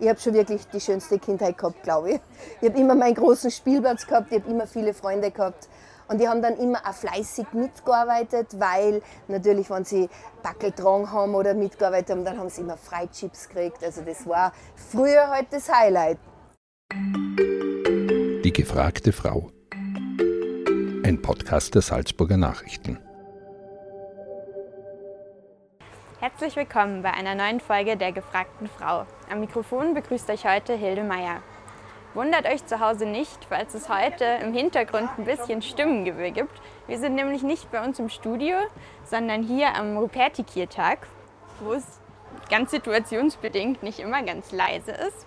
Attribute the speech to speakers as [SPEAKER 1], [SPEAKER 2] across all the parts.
[SPEAKER 1] Ich habe schon wirklich die schönste Kindheit gehabt, glaube ich. Ich habe immer meinen großen Spielplatz gehabt, ich habe immer viele Freunde gehabt. Und die haben dann immer auch fleißig mitgearbeitet, weil natürlich, wenn sie Backel dran haben oder mitgearbeitet haben, dann haben sie immer Freichips gekriegt. Also das war früher halt das Highlight.
[SPEAKER 2] Die gefragte Frau. Ein Podcast der Salzburger Nachrichten.
[SPEAKER 3] Herzlich willkommen bei einer neuen Folge der gefragten Frau. Am Mikrofon begrüßt euch heute Hilde Meier. Wundert euch zu Hause nicht, falls es heute im Hintergrund ein bisschen Stimmengewirr gibt. Wir sind nämlich nicht bei uns im Studio, sondern hier am Rupertikiertag, wo es ganz situationsbedingt nicht immer ganz leise ist.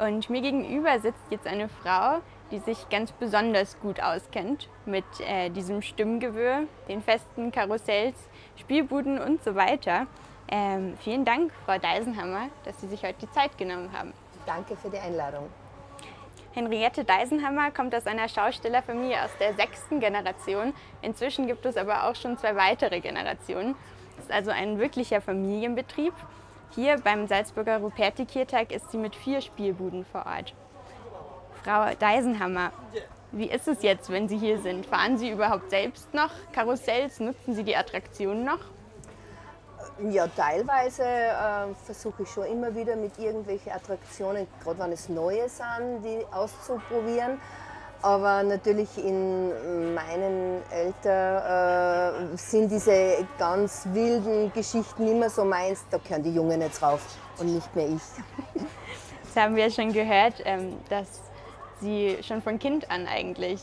[SPEAKER 3] Und mir gegenüber sitzt jetzt eine Frau, die sich ganz besonders gut auskennt mit äh, diesem Stimmgewirr, den festen Karussells, Spielbuden und so weiter. Ähm, vielen Dank, Frau Deisenhammer, dass Sie sich heute die Zeit genommen haben.
[SPEAKER 1] Danke für die Einladung.
[SPEAKER 3] Henriette Deisenhammer kommt aus einer Schaustellerfamilie aus der sechsten Generation. Inzwischen gibt es aber auch schon zwei weitere Generationen. Es ist also ein wirklicher Familienbetrieb. Hier beim Salzburger Rupertikiertag ist sie mit vier Spielbuden vor Ort. Frau Deisenhammer, wie ist es jetzt, wenn Sie hier sind? Fahren Sie überhaupt selbst noch Karussells? Nutzen Sie die Attraktionen noch?
[SPEAKER 1] Ja, teilweise äh, versuche ich schon immer wieder mit irgendwelchen Attraktionen, gerade wenn es neue sind, die auszuprobieren. Aber natürlich in meinen Eltern äh, sind diese ganz wilden Geschichten immer so meins, da gehören die Jungen jetzt drauf und nicht mehr ich.
[SPEAKER 3] Das haben wir schon gehört, ähm, dass Sie schon von Kind an eigentlich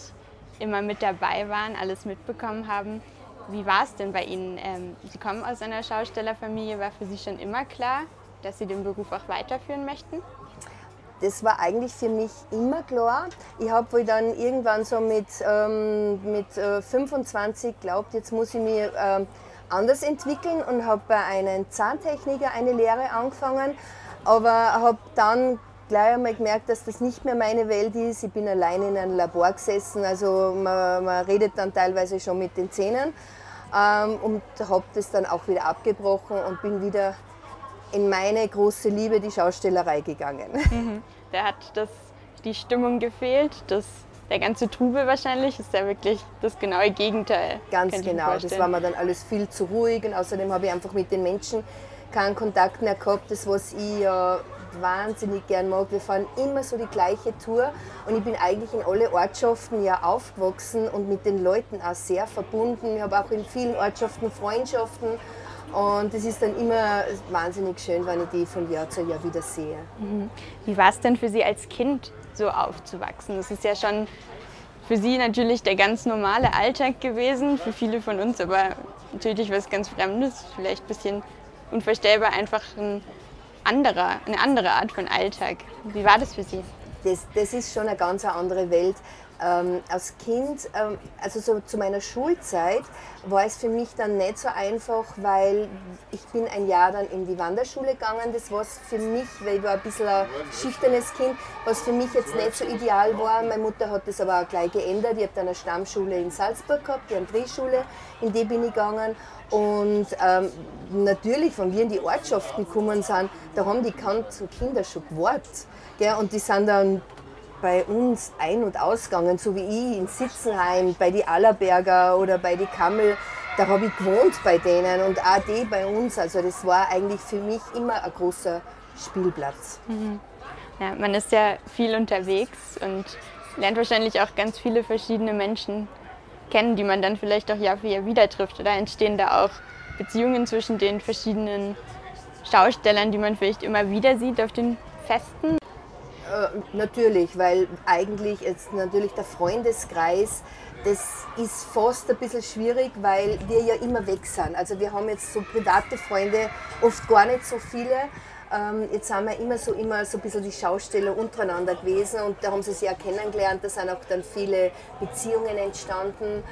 [SPEAKER 3] immer mit dabei waren, alles mitbekommen haben. Wie war es denn bei Ihnen? Ähm, Sie kommen aus einer Schaustellerfamilie. War für Sie schon immer klar, dass Sie den Beruf auch weiterführen möchten?
[SPEAKER 1] Das war eigentlich für mich immer klar. Ich habe wohl dann irgendwann so mit, ähm, mit äh, 25 glaubt, jetzt muss ich mich ähm, anders entwickeln und habe bei einem Zahntechniker eine Lehre angefangen, aber habe dann gleich einmal gemerkt, dass das nicht mehr meine Welt ist. Ich bin allein in einem Labor gesessen, also man, man redet dann teilweise schon mit den Zähnen ähm, und habe das dann auch wieder abgebrochen und bin wieder in meine große Liebe, die Schaustellerei, gegangen.
[SPEAKER 3] Mhm. Da hat das, die Stimmung gefehlt, das, der ganze Trubel wahrscheinlich ist ja wirklich das genaue Gegenteil.
[SPEAKER 1] Ganz genau, das war mir dann alles viel zu ruhig und außerdem habe ich einfach mit den Menschen keinen Kontakt mehr gehabt, das was ich ja wahnsinnig gern mag. Wir fahren immer so die gleiche Tour und ich bin eigentlich in alle Ortschaften ja aufgewachsen und mit den Leuten auch sehr verbunden. Ich habe auch in vielen Ortschaften Freundschaften und es ist dann immer wahnsinnig schön, wenn ich die von Jahr zu Jahr wieder sehe.
[SPEAKER 3] Mhm. Wie war es denn für Sie als Kind so aufzuwachsen? Das ist ja schon für Sie natürlich der ganz normale Alltag gewesen, für viele von uns aber natürlich was ganz Fremdes, vielleicht ein bisschen unvorstellbar, einfach ein anderer, eine andere Art von Alltag. Wie war das für Sie?
[SPEAKER 1] Das, das ist schon eine ganz andere Welt. Ähm, als Kind, ähm, also so zu meiner Schulzeit, war es für mich dann nicht so einfach, weil ich bin ein Jahr dann in die Wanderschule gegangen. Das war für mich, weil ich war ein bisschen ein schüchternes Kind, was für mich jetzt nicht so ideal war. Meine Mutter hat das aber auch gleich geändert. Ich habe dann eine Stammschule in Salzburg gehabt, die André-Schule, in die bin ich gegangen. Und ähm, natürlich, wenn wir in die Ortschaften gekommen sind, da haben die Kinder schon gewartet. Und die sind dann bei uns ein- und ausgegangen, so wie ich in Sitzenheim, bei die Allerberger oder bei die Kammel. Da habe ich gewohnt bei denen und auch die bei uns. Also das war eigentlich für mich immer ein großer Spielplatz.
[SPEAKER 3] Mhm. Ja, man ist ja viel unterwegs und lernt wahrscheinlich auch ganz viele verschiedene Menschen kennen, die man dann vielleicht auch Jahr für Jahr wieder trifft. Oder entstehen da auch Beziehungen zwischen den verschiedenen Schaustellern, die man vielleicht immer wieder sieht auf den Festen?
[SPEAKER 1] Natürlich, weil eigentlich ist natürlich der Freundeskreis, das ist fast ein bisschen schwierig, weil wir ja immer weg sind. Also wir haben jetzt so private Freunde, oft gar nicht so viele. Ähm, jetzt sind wir immer so, immer so ein bisschen die Schausteller untereinander gewesen und da haben sie sich ja kennengelernt, da sind auch dann viele Beziehungen entstanden.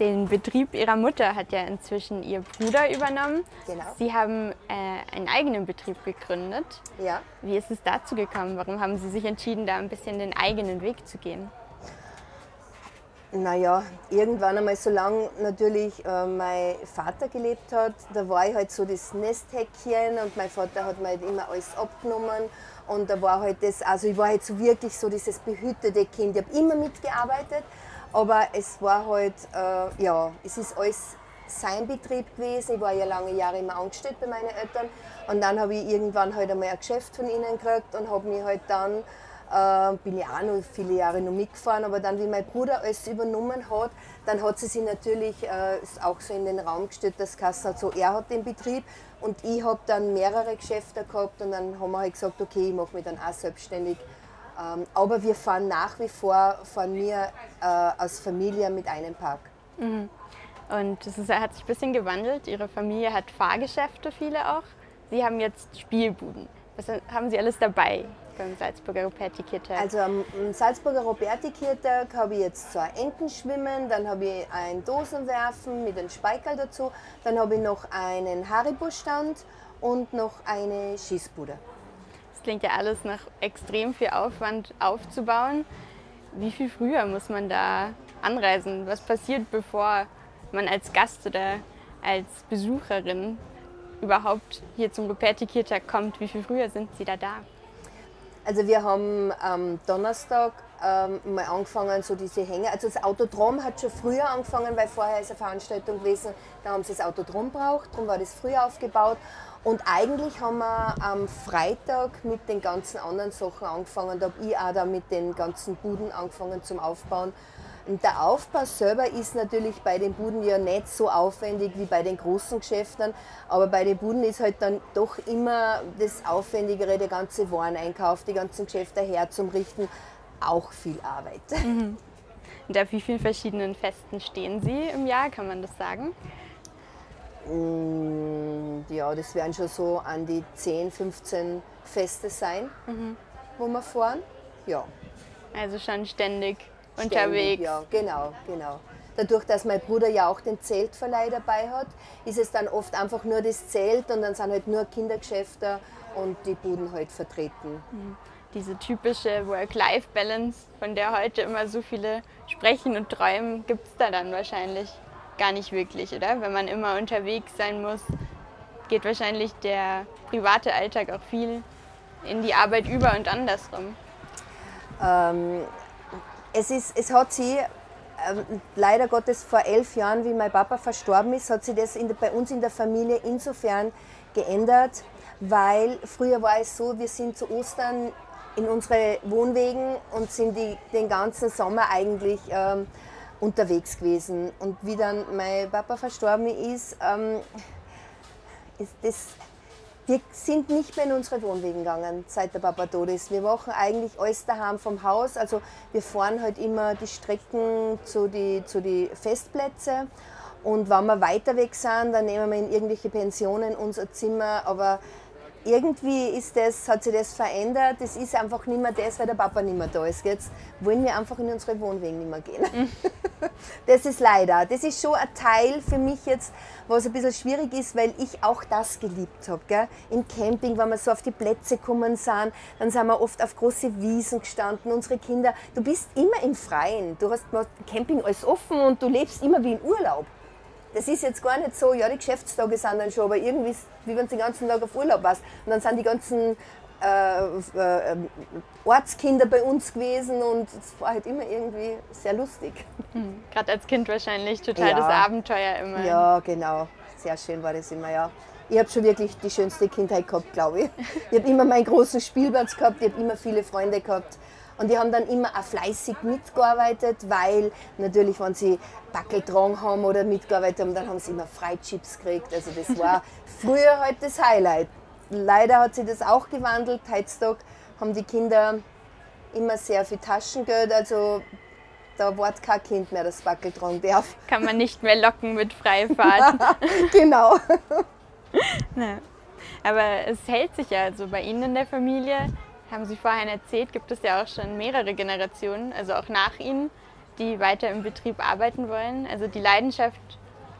[SPEAKER 3] Den Betrieb Ihrer Mutter hat ja inzwischen Ihr Bruder übernommen.
[SPEAKER 1] Genau.
[SPEAKER 3] Sie haben äh, einen eigenen Betrieb gegründet.
[SPEAKER 1] Ja.
[SPEAKER 3] Wie ist es dazu gekommen? Warum haben Sie sich entschieden, da ein bisschen den eigenen Weg zu gehen?
[SPEAKER 1] Naja, irgendwann einmal, solange natürlich äh, mein Vater gelebt hat, da war ich halt so das Nesthäkchen und mein Vater hat mir halt immer alles abgenommen und da war halt das, also ich war halt so wirklich so dieses behütete Kind. Ich habe immer mitgearbeitet, aber es war halt, äh, ja, es ist alles sein Betrieb gewesen. Ich war ja lange Jahre immer angestellt bei meinen Eltern und dann habe ich irgendwann halt einmal ein Geschäft von ihnen gekriegt und habe mich halt dann äh, bin ich auch noch viele Jahre noch mitgefahren, aber dann, wie mein Bruder alles übernommen hat, dann hat sie sich natürlich äh, auch so in den Raum gestellt, dass Kassen hat, so er hat den Betrieb und ich habe dann mehrere Geschäfte gehabt und dann haben wir halt gesagt, okay, ich mache mich dann auch selbstständig. Ähm, aber wir fahren nach wie vor von mir äh, als Familie mit einem Park.
[SPEAKER 3] Mhm. Und es hat sich ein bisschen gewandelt. Ihre Familie hat Fahrgeschäfte, viele auch. Sie haben jetzt Spielbuden. Was haben Sie alles dabei? beim Salzburger Roberti-Kirtag?
[SPEAKER 1] Also am Salzburger Roberti-Kirtag habe ich jetzt zwei Entenschwimmen, dann habe ich ein Dosenwerfen mit einem Speikerl dazu, dann habe ich noch einen Haribo-Stand und noch eine Schießbude.
[SPEAKER 3] Klingt ja alles nach extrem viel Aufwand aufzubauen. Wie viel früher muss man da anreisen? Was passiert, bevor man als Gast oder als Besucherin überhaupt hier zum Ruperti-Kirtag kommt? Wie viel früher sind Sie da da?
[SPEAKER 1] Also wir haben am Donnerstag ähm, mal angefangen, so diese Hänge. Also das Autodrom hat schon früher angefangen, weil vorher ist eine Veranstaltung gewesen, da haben sie das Autodrom braucht, darum war das früher aufgebaut. Und eigentlich haben wir am Freitag mit den ganzen anderen Sachen angefangen. Da habe ich auch da mit den ganzen Buden angefangen zum Aufbauen. Und der Aufbau selber ist natürlich bei den Buden ja nicht so aufwendig wie bei den großen Geschäften, aber bei den Buden ist halt dann doch immer das Aufwendigere, der ganze Wareneinkauf, die ganzen Geschäfte herzurichten, auch viel Arbeit. Mhm.
[SPEAKER 3] Und auf wie vielen verschiedenen Festen stehen Sie im Jahr, kann man das sagen?
[SPEAKER 1] Mm, ja, das werden schon so an die 10, 15 Feste sein, mhm. wo wir fahren. Ja.
[SPEAKER 3] Also schon ständig unterwegs.
[SPEAKER 1] Ja, genau, genau. Dadurch, dass mein Bruder ja auch den Zeltverleih dabei hat, ist es dann oft einfach nur das Zelt und dann sind halt nur Kindergeschäfte und die Buden halt vertreten.
[SPEAKER 3] Mhm. Diese typische Work-Life-Balance, von der heute immer so viele sprechen und träumen, gibt es da dann wahrscheinlich gar nicht wirklich, oder? Wenn man immer unterwegs sein muss, geht wahrscheinlich der private Alltag auch viel in die Arbeit über und andersrum.
[SPEAKER 1] Ähm, es, ist, es hat sie ähm, leider Gottes vor elf Jahren, wie mein Papa verstorben ist, hat sich das der, bei uns in der Familie insofern geändert, weil früher war es so, wir sind zu Ostern in unsere Wohnwegen und sind die, den ganzen Sommer eigentlich ähm, unterwegs gewesen. Und wie dann mein Papa verstorben ist, ähm, ist das wir sind nicht mehr in unsere Wohnwegen gegangen, seit der Papa tot ist. Wir machen eigentlich alles daheim vom Haus. Also wir fahren halt immer die Strecken zu den zu die Festplätze. Und wenn wir weiter weg sind, dann nehmen wir in irgendwelche Pensionen unser Zimmer. Aber irgendwie ist das, hat sich das verändert. Es ist einfach nicht mehr das, weil der Papa nicht mehr da ist. Jetzt wollen wir einfach in unsere Wohnwegen nicht mehr gehen. das ist leider. Das ist schon ein Teil für mich jetzt, was ein bisschen schwierig ist, weil ich auch das geliebt habe. Im Camping, wenn wir so auf die Plätze gekommen sind, dann sind wir oft auf große Wiesen gestanden. Unsere Kinder, du bist immer im Freien. Du hast Camping alles offen und du lebst immer wie in Urlaub das ist jetzt gar nicht so, ja, die Geschäftstage sind dann schon, aber irgendwie, wie wenn du den ganzen Tag auf Urlaub warst. Und dann sind die ganzen äh, äh, Ortskinder bei uns gewesen und es war halt immer irgendwie sehr lustig.
[SPEAKER 3] Mhm. Gerade als Kind wahrscheinlich total ja. das Abenteuer immer.
[SPEAKER 1] Ja, genau. Sehr schön war das immer, ja. Ich habe schon wirklich die schönste Kindheit gehabt, glaube ich. Ich habe immer meinen großen Spielplatz gehabt, ich habe immer viele Freunde gehabt. Und die haben dann immer auch fleißig mitgearbeitet, weil natürlich, wenn sie Backel dran haben oder mitgearbeitet haben, dann haben sie immer Freichips gekriegt. Also das war früher halt das Highlight. Leider hat sich das auch gewandelt. Heutzutage haben die Kinder immer sehr viel Taschengeld, also da wird kein Kind mehr das Backel tragen darf.
[SPEAKER 3] Kann man nicht mehr locken mit Freifahrt.
[SPEAKER 1] genau.
[SPEAKER 3] Aber es hält sich ja also bei Ihnen in der Familie haben Sie vorhin erzählt, gibt es ja auch schon mehrere Generationen, also auch nach Ihnen, die weiter im Betrieb arbeiten wollen. Also die Leidenschaft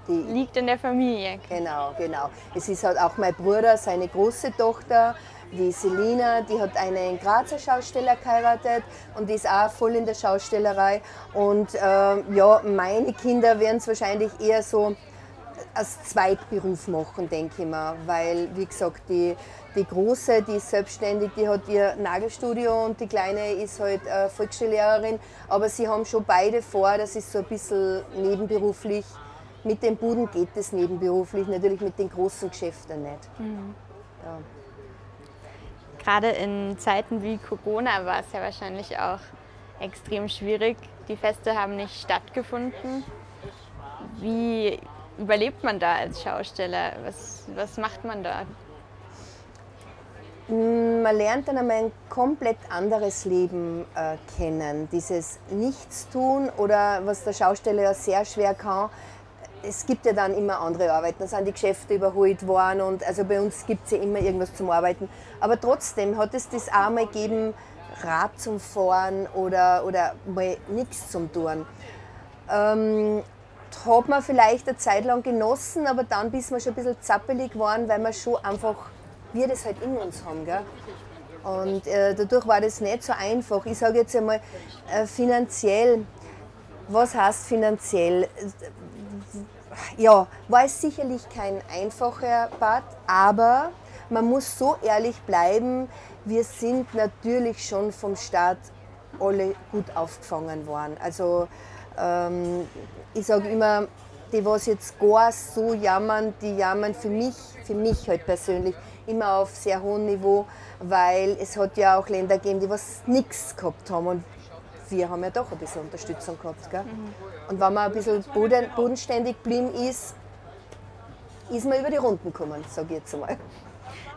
[SPEAKER 3] die, liegt in der Familie.
[SPEAKER 1] Genau, genau. Es ist halt auch mein Bruder, seine große Tochter, die Selina, die hat einen Grazer Schausteller geheiratet und die ist auch voll in der Schaustellerei. Und äh, ja, meine Kinder werden es wahrscheinlich eher so als Zweitberuf machen, denke ich mal. Weil, wie gesagt, die, die Große, die ist selbstständig, die hat ihr Nagelstudio und die Kleine ist halt äh, Volksschullehrerin. Aber sie haben schon beide vor, das ist so ein bisschen nebenberuflich. Mit den Buden geht es nebenberuflich, natürlich mit den großen Geschäften nicht. Mhm. Ja.
[SPEAKER 3] Gerade in Zeiten wie Corona war es ja wahrscheinlich auch extrem schwierig. Die Feste haben nicht stattgefunden. Wie überlebt man da als Schausteller? Was, was macht man da?
[SPEAKER 1] Mm, man lernt dann einmal ein komplett anderes Leben äh, kennen. Dieses Nichtstun oder was der Schausteller ja sehr schwer kann, es gibt ja dann immer andere Arbeiten. Da sind die Geschäfte überholt worden und also bei uns gibt es ja immer irgendwas zum Arbeiten. Aber trotzdem hat es das auch mal gegeben, Rad zum Fahren oder, oder mal nichts zum Tun. Ähm, hat man vielleicht eine Zeit lang genossen, aber dann bist man schon ein bisschen zappelig geworden, weil man schon einfach, wir das halt in uns haben. Gell? Und äh, dadurch war das nicht so einfach. Ich sage jetzt einmal äh, finanziell, was heißt finanziell? ja, war es sicherlich kein einfacher Bad, aber man muss so ehrlich bleiben, wir sind natürlich schon vom Staat alle gut aufgefangen worden. Also ähm, ich sage immer, die was jetzt gar so jammern, die jammern für mich, für mich halt persönlich immer auf sehr hohem Niveau, weil es hat ja auch Länder gegeben, die was nichts gehabt haben und wir haben ja doch ein bisschen Unterstützung gehabt. Gell? Mhm. Und wenn man ein bisschen boden, bodenständig geblieben ist, ist man über die Runden gekommen, sage ich jetzt einmal.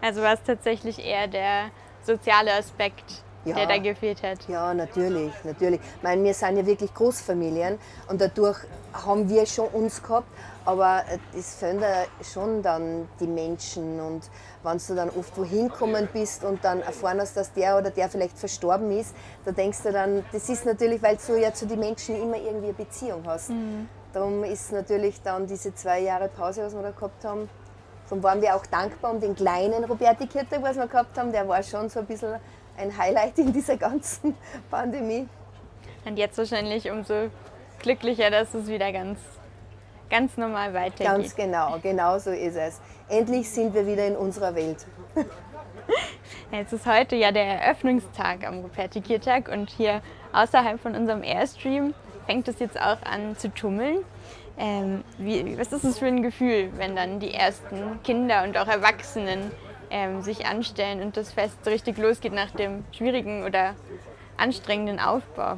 [SPEAKER 3] Also war es tatsächlich eher der soziale Aspekt, ja, der da gefehlt hat.
[SPEAKER 1] Ja, natürlich, natürlich. Ich meine, wir sind ja wirklich Großfamilien und dadurch haben wir schon uns gehabt, aber es fehlen da schon dann die Menschen und wenn du dann oft wohin gekommen bist und dann erfahren hast, dass der oder der vielleicht verstorben ist, da denkst du dann, das ist natürlich, weil du ja zu den Menschen immer irgendwie eine Beziehung hast. Mhm. Darum ist natürlich dann diese zwei Jahre Pause, was wir da gehabt haben, darum waren wir auch dankbar um den kleinen Roberti Kirtag, was wir gehabt haben, der war schon so ein bisschen ein Highlight in dieser ganzen Pandemie.
[SPEAKER 3] Und jetzt wahrscheinlich umso glücklicher, dass es wieder ganz, ganz normal weitergeht.
[SPEAKER 1] Ganz genau, genau so ist es. Endlich sind wir wieder in unserer Welt.
[SPEAKER 3] Jetzt ist heute ja der Eröffnungstag am Rupertikiertag und hier außerhalb von unserem Airstream fängt es jetzt auch an zu tummeln. Ähm, wie, was ist es für ein Gefühl, wenn dann die ersten Kinder und auch Erwachsenen ähm, sich anstellen und das Fest so richtig losgeht nach dem schwierigen oder anstrengenden Aufbau?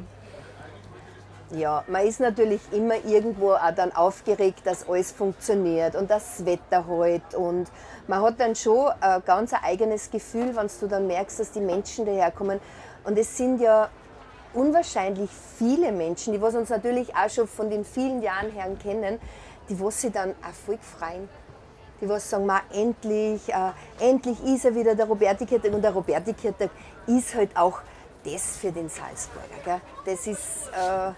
[SPEAKER 1] Ja, man ist natürlich immer irgendwo auch dann aufgeregt, dass alles funktioniert und das Wetter hält. Und man hat dann schon ein ganz eigenes Gefühl, wenn du dann merkst, dass die Menschen daherkommen. Und es sind ja unwahrscheinlich viele Menschen, die was uns natürlich auch schon von den vielen Jahren her kennen, die was sich dann auch voll freuen. Die was sagen, Ma, endlich, äh, endlich ist er wieder der Roberti-Kirtag. Und der Roberti-Kirtag ist halt auch das für den Salzburger. Gell? Das ist... Äh,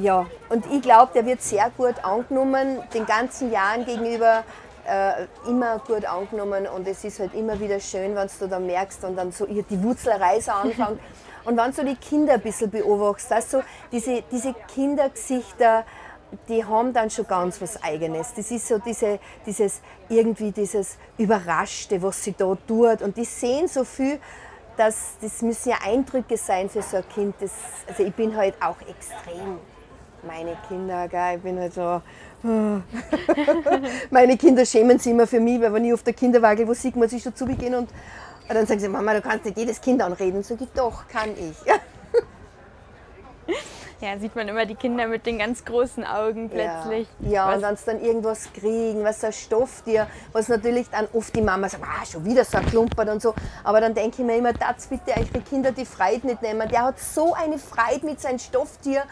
[SPEAKER 1] ja, und ich glaube, der wird sehr gut angenommen, den ganzen Jahren gegenüber äh, immer gut angenommen und es ist halt immer wieder schön, wenn du da merkst und dann so die Wurzelerei so anfängt. und wenn du die Kinder ein bisschen beobachtest, also diese, diese Kindergesichter, die haben dann schon ganz was Eigenes. Das ist so diese, dieses, irgendwie dieses Überraschte, was sie da tut und die sehen so viel, dass das müssen ja Eindrücke sein für so ein Kind. Das, also ich bin halt auch extrem meine Kinder, gell, ich bin halt so. meine Kinder schämen sich immer für mich, weil wenn ich auf der Kinderwagen, wo sieht man sich schon zugehen und, und dann sagen sie, Mama, du kannst nicht jedes Kind anreden. Sag ich, doch, kann ich.
[SPEAKER 3] Ja, sieht man immer die Kinder mit den ganz großen Augen plötzlich.
[SPEAKER 1] Ja, ja und wenn sie dann irgendwas kriegen, was ein Stoff dir, was natürlich dann oft die Mama sagt, ah, schon wieder so ein Klumpert und so. Aber dann denke ich mir immer, das bitte eure Kinder die Freude nicht nehmen. Der hat so eine Freude mit seinem Stofftier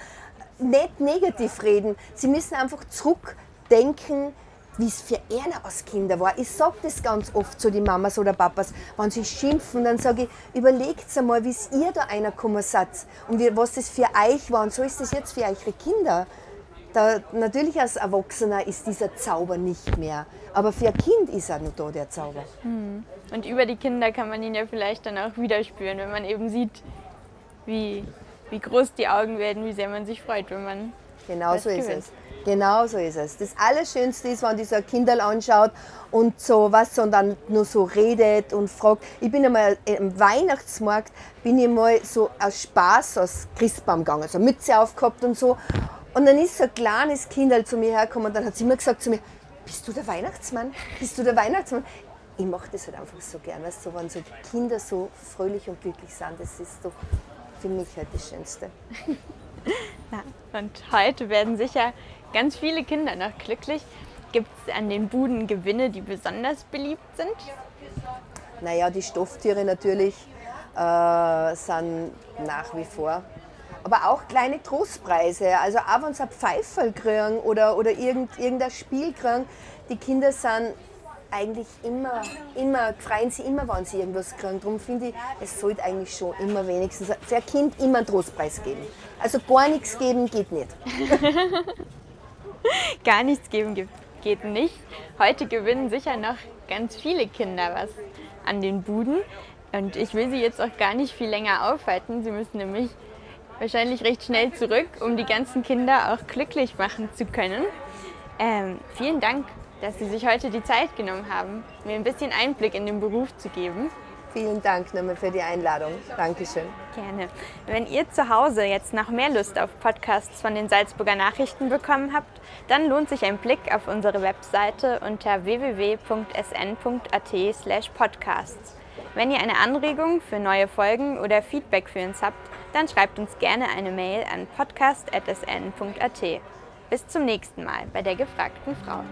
[SPEAKER 1] nicht negativ reden. Sie müssen einfach zurückdenken, wie es für ihn als Kinder war. Ich sage das ganz oft zu den Mamas oder Papas, wenn sie schimpfen, dann sage ich, überlegt einmal, wie ihr da einer gekommen seid und wie, was das für euch war und so ist das jetzt für eure Kinder. Da, natürlich als Erwachsener ist dieser Zauber nicht mehr, aber für ein Kind ist er noch da, der Zauber.
[SPEAKER 3] Hm. Und über die Kinder kann man ihn ja vielleicht dann auch wieder spüren, wenn man eben sieht, wie, wie groß die Augen werden, wie sehr man sich freut, wenn man.
[SPEAKER 1] Genau so ist es. Genau so ist es. Das Allerschönste ist, wenn die so ein Kinderl anschaut und so was und dann nur so redet und fragt. Ich bin einmal im Weihnachtsmarkt, bin ich mal so aus Spaß aus Christbaum gegangen, so Mütze aufgehabt und so. Und dann ist so ein kleines Kinderl zu mir hergekommen und dann hat sie immer gesagt zu mir, bist du der Weihnachtsmann? Bist du der Weihnachtsmann? Ich mache das halt einfach so gern, weißt du, wenn so Kinder so fröhlich und glücklich sind, das ist doch für mich halt das Schönste.
[SPEAKER 3] Na, und heute werden sicher ganz viele Kinder noch glücklich. Gibt es an den Buden Gewinne, die besonders beliebt sind?
[SPEAKER 1] Naja, die Stofftiere natürlich äh, sind nach wie vor. Aber auch kleine Trostpreise. Also auch wenn sie ein Pfeiferl kriegen oder, oder irgend, irgendein Spiel kriegen, die Kinder sind eigentlich immer, immer, freuen sie immer, wenn sie irgendwas kriegen. Darum finde ich, es sollte eigentlich schon immer wenigstens für ein Kind immer einen Trostpreis geben. Also gar nichts geben geht nicht.
[SPEAKER 3] gar nichts geben geht nicht. Heute gewinnen sicher noch ganz viele Kinder was an den Buden. Und ich will sie jetzt auch gar nicht viel länger aufhalten. Sie müssen nämlich wahrscheinlich recht schnell zurück, um die ganzen Kinder auch glücklich machen zu können. Ähm, vielen Dank, dass Sie sich heute die Zeit genommen haben, mir ein bisschen Einblick in den Beruf zu geben.
[SPEAKER 1] Vielen Dank nochmal für die Einladung. Dankeschön.
[SPEAKER 3] Gerne. Wenn ihr zu Hause jetzt noch mehr Lust auf Podcasts von den Salzburger Nachrichten bekommen habt, dann lohnt sich ein Blick auf unsere Webseite unter www.sn.at/podcasts. Wenn ihr eine Anregung für neue Folgen oder Feedback für uns habt, dann schreibt uns gerne eine Mail an podcast.sn.at. Bis zum nächsten Mal bei der gefragten Frau.